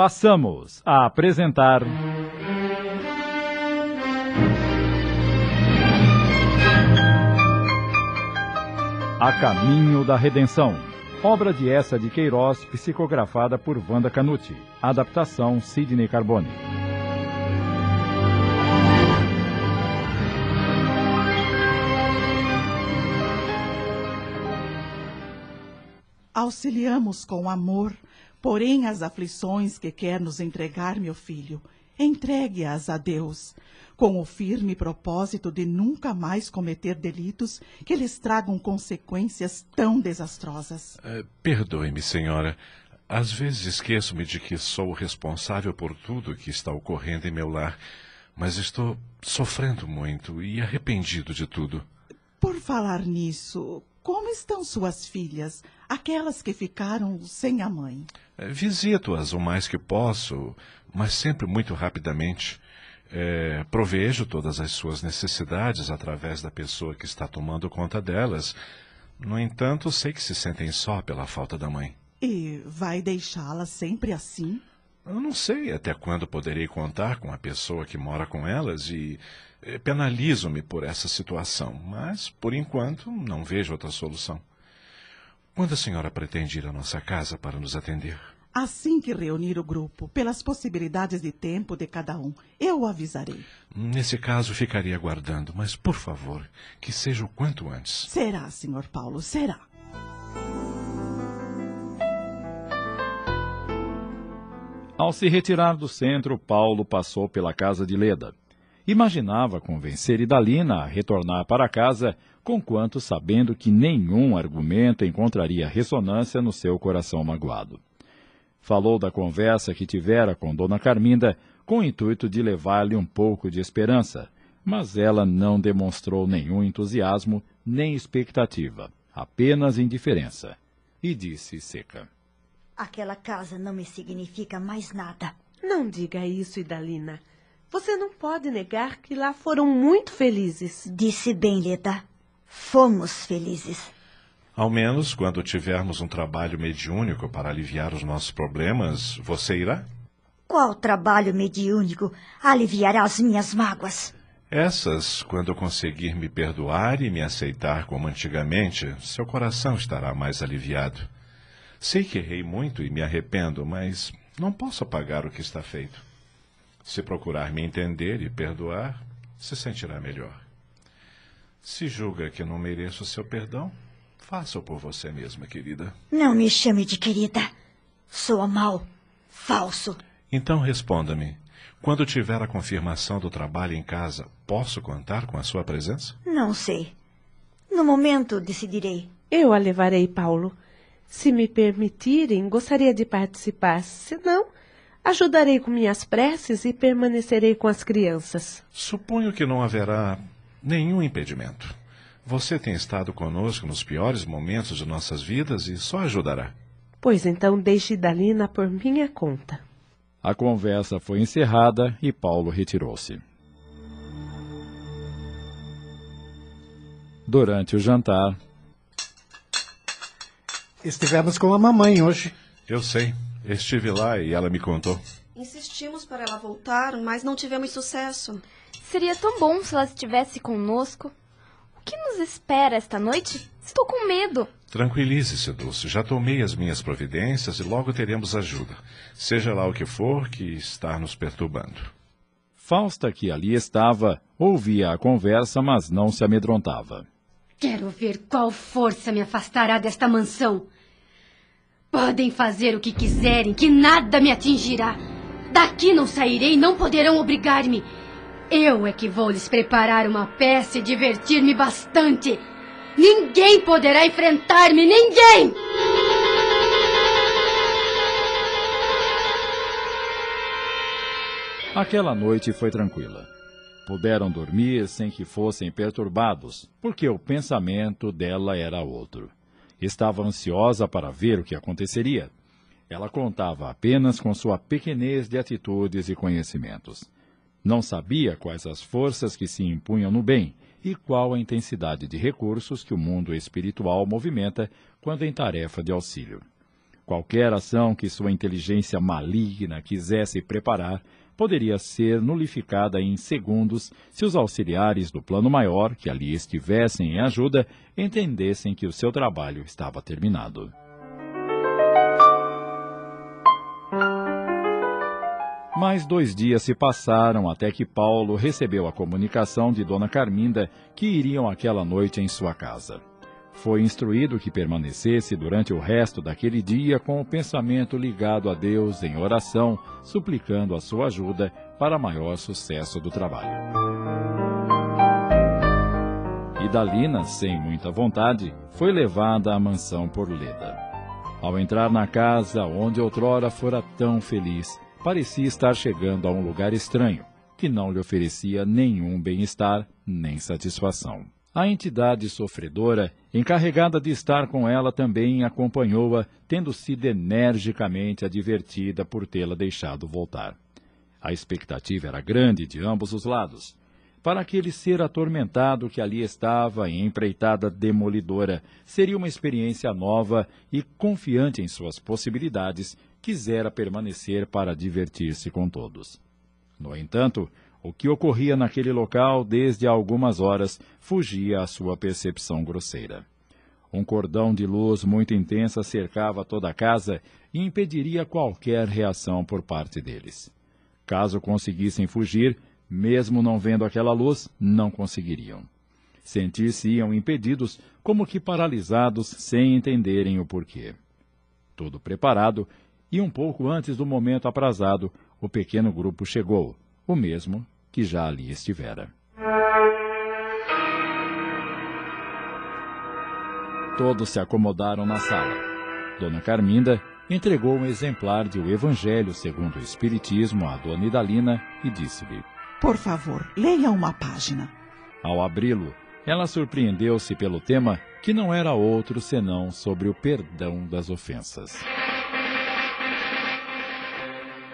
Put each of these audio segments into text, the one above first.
passamos a apresentar. A Caminho da Redenção. Obra de essa de Queiroz, psicografada por Wanda Canuti. Adaptação Sidney Carbone. Auxiliamos com amor, porém as aflições que quer nos entregar, meu filho, entregue-as a Deus, com o firme propósito de nunca mais cometer delitos que lhes tragam consequências tão desastrosas. Eh, Perdoe-me, senhora. Às vezes esqueço-me de que sou o responsável por tudo que está ocorrendo em meu lar, mas estou sofrendo muito e arrependido de tudo. Por falar nisso, como estão suas filhas, aquelas que ficaram sem a mãe? Eh, Visito-as o mais que posso, mas sempre muito rapidamente. Eh, provejo todas as suas necessidades através da pessoa que está tomando conta delas. No entanto, sei que se sentem só pela falta da mãe. E vai deixá-las sempre assim? Eu não sei até quando poderei contar com a pessoa que mora com elas e eh, penalizo-me por essa situação, mas, por enquanto, não vejo outra solução. Quando a senhora pretende ir à nossa casa para nos atender? Assim que reunir o grupo, pelas possibilidades de tempo de cada um, eu o avisarei. Nesse caso, ficaria aguardando, mas, por favor, que seja o quanto antes. Será, senhor Paulo, será. Ao se retirar do centro, Paulo passou pela casa de Leda. Imaginava convencer Idalina a retornar para casa, conquanto sabendo que nenhum argumento encontraria ressonância no seu coração magoado. Falou da conversa que tivera com Dona Carminda com o intuito de levar-lhe um pouco de esperança, mas ela não demonstrou nenhum entusiasmo nem expectativa, apenas indiferença. E disse seca. Aquela casa não me significa mais nada. Não diga isso, Idalina. Você não pode negar que lá foram muito felizes. Disse bem, Leda. Fomos felizes. Ao menos, quando tivermos um trabalho mediúnico para aliviar os nossos problemas, você irá? Qual trabalho mediúnico aliviará as minhas mágoas? Essas, quando conseguir me perdoar e me aceitar como antigamente, seu coração estará mais aliviado. Sei que errei muito e me arrependo, mas não posso apagar o que está feito. Se procurar me entender e perdoar, se sentirá melhor. Se julga que não mereço seu perdão, faça-o por você mesma, querida. Não me chame de querida. Sou mal, falso. Então responda-me. Quando tiver a confirmação do trabalho em casa, posso contar com a sua presença? Não sei. No momento decidirei. Eu a levarei, Paulo. Se me permitirem, gostaria de participar. Se não, ajudarei com minhas preces e permanecerei com as crianças. Suponho que não haverá nenhum impedimento. Você tem estado conosco nos piores momentos de nossas vidas e só ajudará. Pois então deixe Dalina por minha conta. A conversa foi encerrada e Paulo retirou-se. Durante o jantar, Estivemos com a mamãe hoje. Eu sei. Estive lá e ela me contou. Insistimos para ela voltar, mas não tivemos sucesso. Seria tão bom se ela estivesse conosco. O que nos espera esta noite? Estou com medo. Tranquilize-se, Dulce. Já tomei as minhas providências e logo teremos ajuda. Seja lá o que for que está nos perturbando. Fausta, que ali estava, ouvia a conversa, mas não se amedrontava. Quero ver qual força me afastará desta mansão. Podem fazer o que quiserem, que nada me atingirá. Daqui não sairei, não poderão obrigar-me. Eu é que vou lhes preparar uma peça e divertir-me bastante. Ninguém poderá enfrentar-me, ninguém! Aquela noite foi tranquila. Puderam dormir sem que fossem perturbados, porque o pensamento dela era outro. Estava ansiosa para ver o que aconteceria. Ela contava apenas com sua pequenez de atitudes e conhecimentos. Não sabia quais as forças que se impunham no bem e qual a intensidade de recursos que o mundo espiritual movimenta quando em tarefa de auxílio. Qualquer ação que sua inteligência maligna quisesse preparar poderia ser nulificada em segundos se os auxiliares do plano maior, que ali estivessem em ajuda, entendessem que o seu trabalho estava terminado. Mais dois dias se passaram até que Paulo recebeu a comunicação de Dona Carminda que iriam aquela noite em sua casa. Foi instruído que permanecesse durante o resto daquele dia com o pensamento ligado a Deus em oração, suplicando a sua ajuda para maior sucesso do trabalho. Idalina, sem muita vontade, foi levada à mansão por Leda. Ao entrar na casa onde outrora fora tão feliz, parecia estar chegando a um lugar estranho, que não lhe oferecia nenhum bem-estar nem satisfação. A entidade sofredora, encarregada de estar com ela, também acompanhou-a, tendo sido energicamente advertida por tê-la deixado voltar. A expectativa era grande de ambos os lados. Para aquele ser atormentado que ali estava em empreitada demolidora, seria uma experiência nova e, confiante em suas possibilidades, quisera permanecer para divertir-se com todos. No entanto, o que ocorria naquele local desde algumas horas fugia à sua percepção grosseira. Um cordão de luz muito intensa cercava toda a casa e impediria qualquer reação por parte deles. Caso conseguissem fugir, mesmo não vendo aquela luz, não conseguiriam. Sentir-se-iam impedidos, como que paralisados, sem entenderem o porquê. Tudo preparado, e um pouco antes do momento aprazado, o pequeno grupo chegou, o mesmo que já ali estivera. Todos se acomodaram na sala. Dona Carminda entregou um exemplar de O Evangelho segundo o Espiritismo à Dona Idalina e disse-lhe: Por favor, leia uma página. Ao abri-lo, ela surpreendeu-se pelo tema que não era outro senão sobre o perdão das ofensas.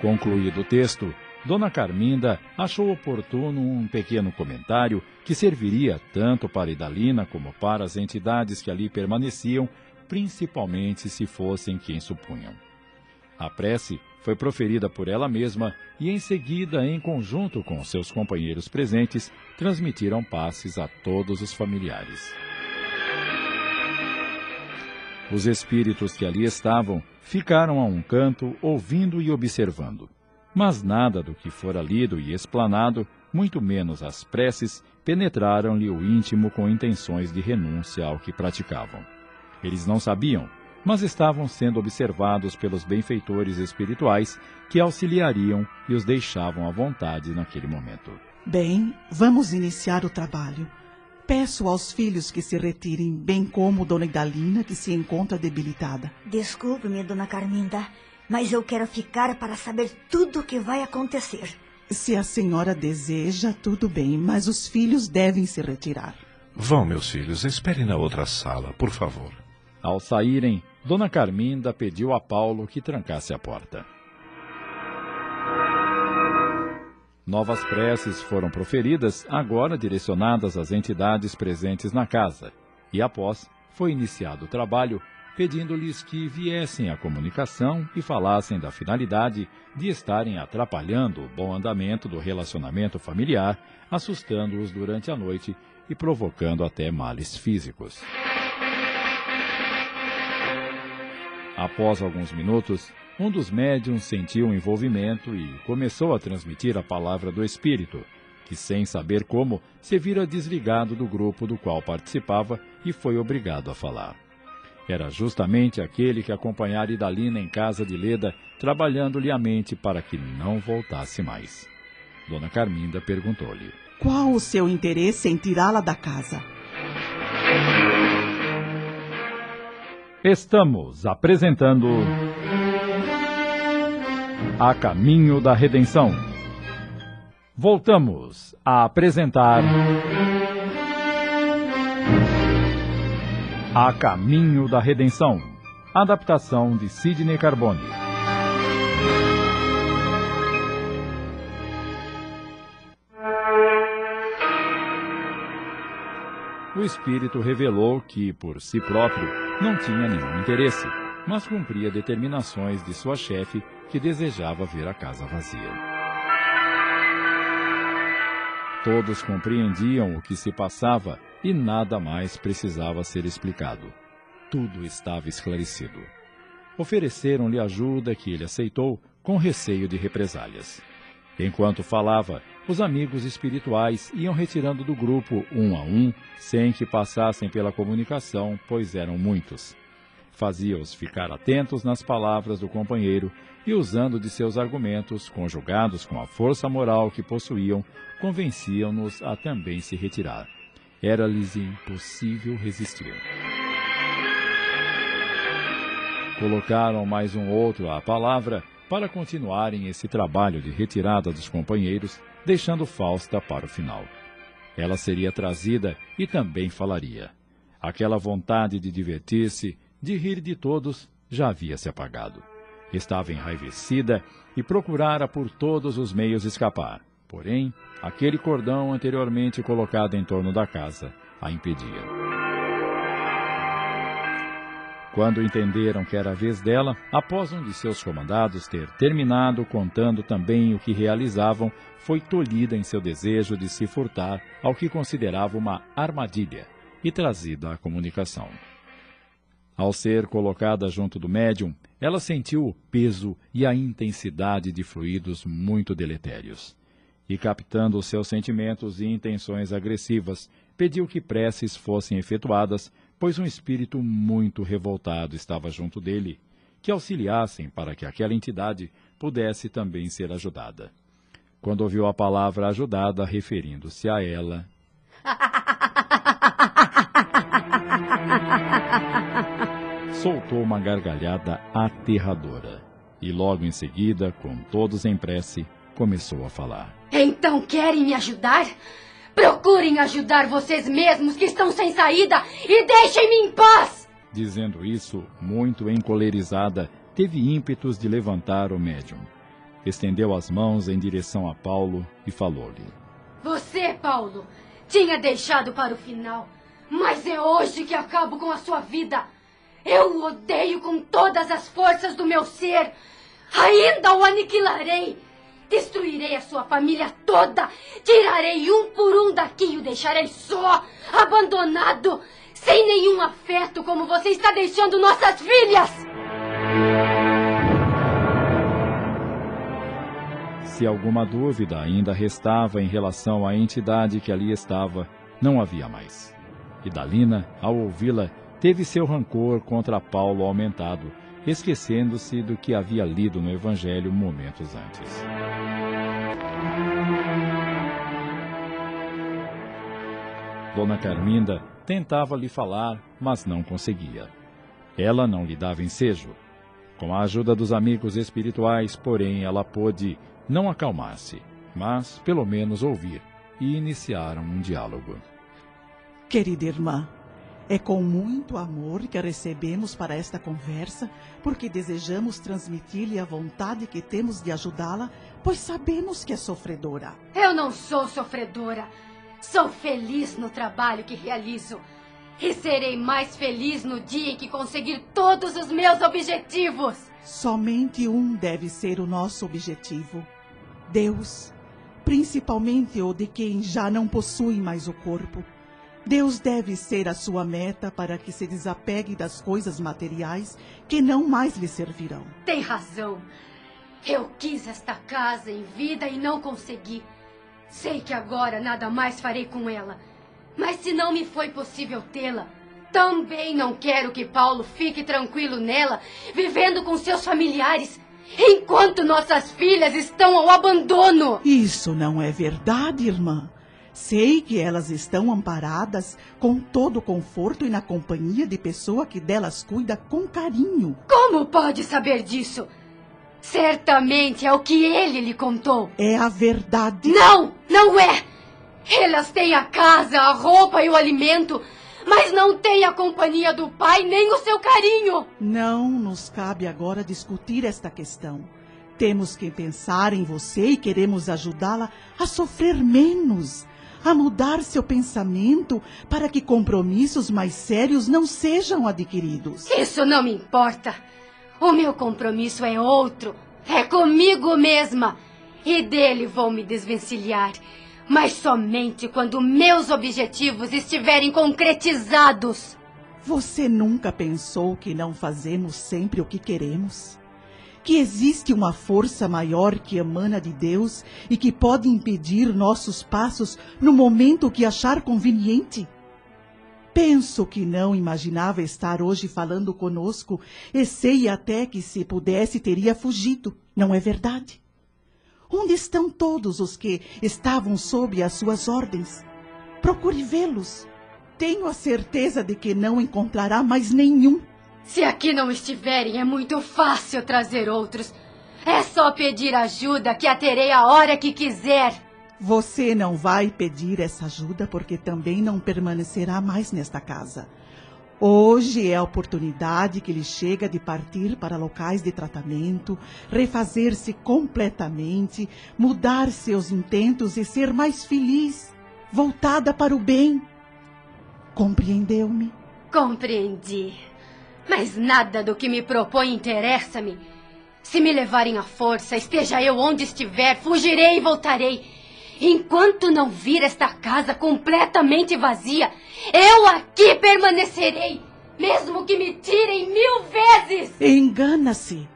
Concluído o texto, Dona Carminda achou oportuno um pequeno comentário que serviria tanto para Idalina como para as entidades que ali permaneciam, principalmente se fossem quem supunham. A prece foi proferida por ela mesma e, em seguida, em conjunto com seus companheiros presentes, transmitiram passes a todos os familiares. Os espíritos que ali estavam ficaram a um canto, ouvindo e observando. Mas nada do que fora lido e explanado, muito menos as preces, penetraram-lhe o íntimo com intenções de renúncia ao que praticavam. Eles não sabiam, mas estavam sendo observados pelos benfeitores espirituais que auxiliariam e os deixavam à vontade naquele momento. Bem, vamos iniciar o trabalho. Peço aos filhos que se retirem, bem como Dona Idalina, que se encontra debilitada. Desculpe-me, Dona Carminda mas eu quero ficar para saber tudo o que vai acontecer. Se a senhora deseja, tudo bem, mas os filhos devem se retirar. Vão, meus filhos, esperem na outra sala, por favor. Ao saírem, Dona Carminda pediu a Paulo que trancasse a porta. Novas preces foram proferidas, agora direcionadas às entidades presentes na casa, e após foi iniciado o trabalho pedindo-lhes que viessem à comunicação e falassem da finalidade de estarem atrapalhando o bom andamento do relacionamento familiar, assustando-os durante a noite e provocando até males físicos. Após alguns minutos, um dos médiums sentiu um envolvimento e começou a transmitir a palavra do Espírito, que, sem saber como, se vira desligado do grupo do qual participava e foi obrigado a falar. Era justamente aquele que acompanhara Idalina em casa de Leda, trabalhando-lhe a mente para que não voltasse mais. Dona Carminda perguntou-lhe: Qual o seu interesse em tirá-la da casa? Estamos apresentando. A Caminho da Redenção. Voltamos a apresentar. A Caminho da Redenção. Adaptação de Sidney Carbone. O espírito revelou que, por si próprio, não tinha nenhum interesse, mas cumpria determinações de sua chefe que desejava ver a casa vazia. Todos compreendiam o que se passava e nada mais precisava ser explicado. Tudo estava esclarecido. Ofereceram-lhe ajuda que ele aceitou com receio de represálias. Enquanto falava, os amigos espirituais iam retirando do grupo um a um, sem que passassem pela comunicação, pois eram muitos. Fazia-os ficar atentos nas palavras do companheiro e, usando de seus argumentos, conjugados com a força moral que possuíam, convenciam-nos a também se retirar. Era-lhes impossível resistir. Colocaram mais um outro à palavra para continuarem esse trabalho de retirada dos companheiros, deixando Fausta para o final. Ela seria trazida e também falaria. Aquela vontade de divertir-se, de rir de todos, já havia se apagado. Estava enraivecida e procurara por todos os meios escapar. Porém, aquele cordão anteriormente colocado em torno da casa a impedia. Quando entenderam que era a vez dela, após um de seus comandados ter terminado contando também o que realizavam, foi tolhida em seu desejo de se furtar ao que considerava uma armadilha e trazida à comunicação. Ao ser colocada junto do médium, ela sentiu o peso e a intensidade de fluidos muito deletérios e, captando os seus sentimentos e intenções agressivas, pediu que preces fossem efetuadas, pois um espírito muito revoltado estava junto dele, que auxiliassem para que aquela entidade pudesse também ser ajudada. Quando ouviu a palavra ajudada referindo-se a ela. soltou uma gargalhada aterradora e logo em seguida, com todos em prece, começou a falar. Então querem me ajudar? Procurem ajudar vocês mesmos que estão sem saída e deixem-me em paz! Dizendo isso, muito encolerizada, teve ímpetos de levantar o médium. Estendeu as mãos em direção a Paulo e falou-lhe: Você, Paulo, tinha deixado para o final, mas é hoje que acabo com a sua vida. Eu o odeio com todas as forças do meu ser. Ainda o aniquilarei Destruirei a sua família toda. Tirarei um por um daqui e o deixarei só, abandonado, sem nenhum afeto, como você está deixando nossas filhas. Se alguma dúvida ainda restava em relação à entidade que ali estava, não havia mais. E Dalina, ao ouvi-la, teve seu rancor contra Paulo aumentado, esquecendo-se do que havia lido no Evangelho momentos antes. Dona Carminda tentava lhe falar, mas não conseguia. Ela não lhe dava ensejo. Com a ajuda dos amigos espirituais, porém, ela pôde não acalmar-se, mas pelo menos ouvir, e iniciaram um diálogo. Querida irmã, é com muito amor que a recebemos para esta conversa, porque desejamos transmitir-lhe a vontade que temos de ajudá-la, pois sabemos que é sofredora. Eu não sou sofredora. Sou feliz no trabalho que realizo. E serei mais feliz no dia em que conseguir todos os meus objetivos. Somente um deve ser o nosso objetivo: Deus, principalmente o de quem já não possui mais o corpo. Deus deve ser a sua meta para que se desapegue das coisas materiais que não mais lhe servirão. Tem razão. Eu quis esta casa em vida e não consegui. Sei que agora nada mais farei com ela. Mas se não me foi possível tê-la, também não quero que Paulo fique tranquilo nela, vivendo com seus familiares, enquanto nossas filhas estão ao abandono. Isso não é verdade, irmã. Sei que elas estão amparadas com todo o conforto e na companhia de pessoa que delas cuida com carinho. Como pode saber disso? Certamente é o que ele lhe contou. É a verdade. Não, não é! Elas têm a casa, a roupa e o alimento, mas não têm a companhia do pai nem o seu carinho. Não nos cabe agora discutir esta questão. Temos que pensar em você e queremos ajudá-la a sofrer menos, a mudar seu pensamento para que compromissos mais sérios não sejam adquiridos. Isso não me importa. O meu compromisso é outro. É comigo mesma. E dele vou me desvencilhar. Mas somente quando meus objetivos estiverem concretizados. Você nunca pensou que não fazemos sempre o que queremos? Que existe uma força maior que emana de Deus e que pode impedir nossos passos no momento que achar conveniente? Penso que não imaginava estar hoje falando conosco e sei até que se pudesse teria fugido, não é verdade? Onde estão todos os que estavam sob as suas ordens? Procure vê-los. Tenho a certeza de que não encontrará mais nenhum. Se aqui não estiverem, é muito fácil trazer outros. É só pedir ajuda que a terei a hora que quiser. Você não vai pedir essa ajuda porque também não permanecerá mais nesta casa. Hoje é a oportunidade que lhe chega de partir para locais de tratamento, refazer-se completamente, mudar seus intentos e ser mais feliz, voltada para o bem. Compreendeu-me? Compreendi. Mas nada do que me propõe interessa-me. Se me levarem à força, esteja eu onde estiver, fugirei e voltarei. Enquanto não vir esta casa completamente vazia, eu aqui permanecerei, mesmo que me tirem mil vezes. Engana-se.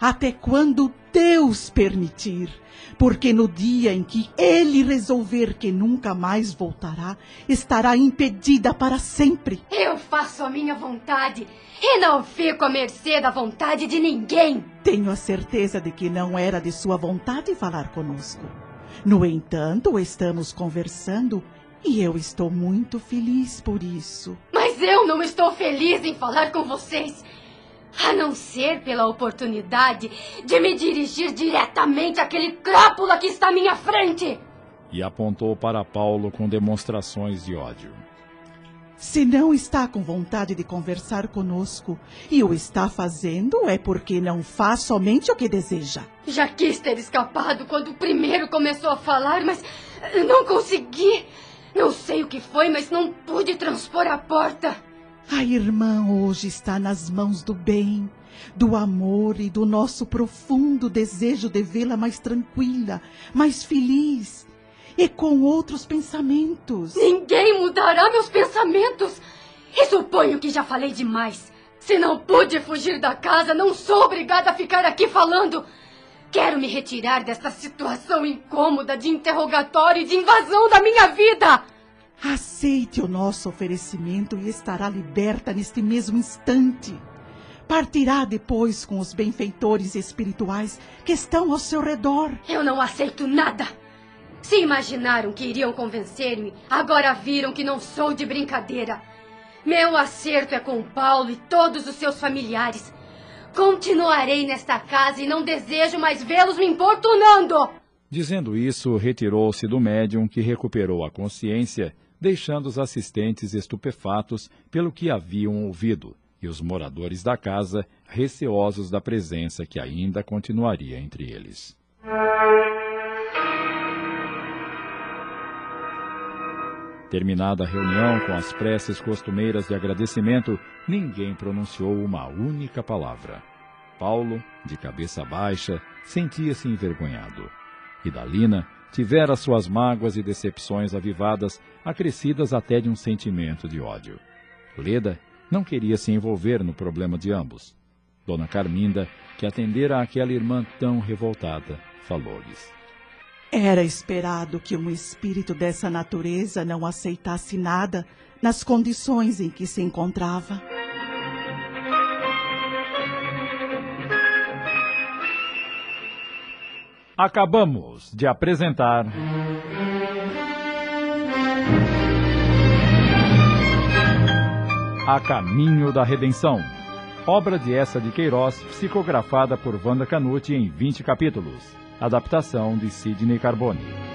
Até quando Deus permitir porque no dia em que ele resolver que nunca mais voltará, estará impedida para sempre. Eu faço a minha vontade e não fico à mercê da vontade de ninguém. Tenho a certeza de que não era de sua vontade falar conosco. No entanto, estamos conversando e eu estou muito feliz por isso. Mas eu não estou feliz em falar com vocês. A não ser pela oportunidade de me dirigir diretamente àquele crápula que está à minha frente. E apontou para Paulo com demonstrações de ódio. Se não está com vontade de conversar conosco e o está fazendo, é porque não faz somente o que deseja. Já quis ter escapado quando o primeiro começou a falar, mas não consegui. Não sei o que foi, mas não pude transpor a porta. A irmã hoje está nas mãos do bem, do amor e do nosso profundo desejo de vê-la mais tranquila, mais feliz e com outros pensamentos. Ninguém mudará meus pensamentos. E suponho que já falei demais. Se não pude fugir da casa, não sou obrigada a ficar aqui falando. Quero me retirar desta situação incômoda de interrogatório e de invasão da minha vida. Aceite o nosso oferecimento e estará liberta neste mesmo instante. Partirá depois com os benfeitores espirituais que estão ao seu redor. Eu não aceito nada. Se imaginaram que iriam convencer-me, agora viram que não sou de brincadeira. Meu acerto é com Paulo e todos os seus familiares. Continuarei nesta casa e não desejo mais vê-los me importunando. Dizendo isso, retirou-se do médium que recuperou a consciência deixando os assistentes estupefatos pelo que haviam ouvido e os moradores da casa receosos da presença que ainda continuaria entre eles. Terminada a reunião com as preces costumeiras de agradecimento, ninguém pronunciou uma única palavra. Paulo, de cabeça baixa, sentia-se envergonhado. E Dalina tivera suas mágoas e decepções avivadas, acrescidas até de um sentimento de ódio. Leda não queria se envolver no problema de ambos. Dona Carminda, que atendera àquela irmã tão revoltada, falou-lhes. Era esperado que um espírito dessa natureza não aceitasse nada nas condições em que se encontrava. Acabamos de apresentar. A Caminho da Redenção. Obra de essa de Queiroz, psicografada por Wanda Canute em 20 capítulos. Adaptação de Sidney Carbone.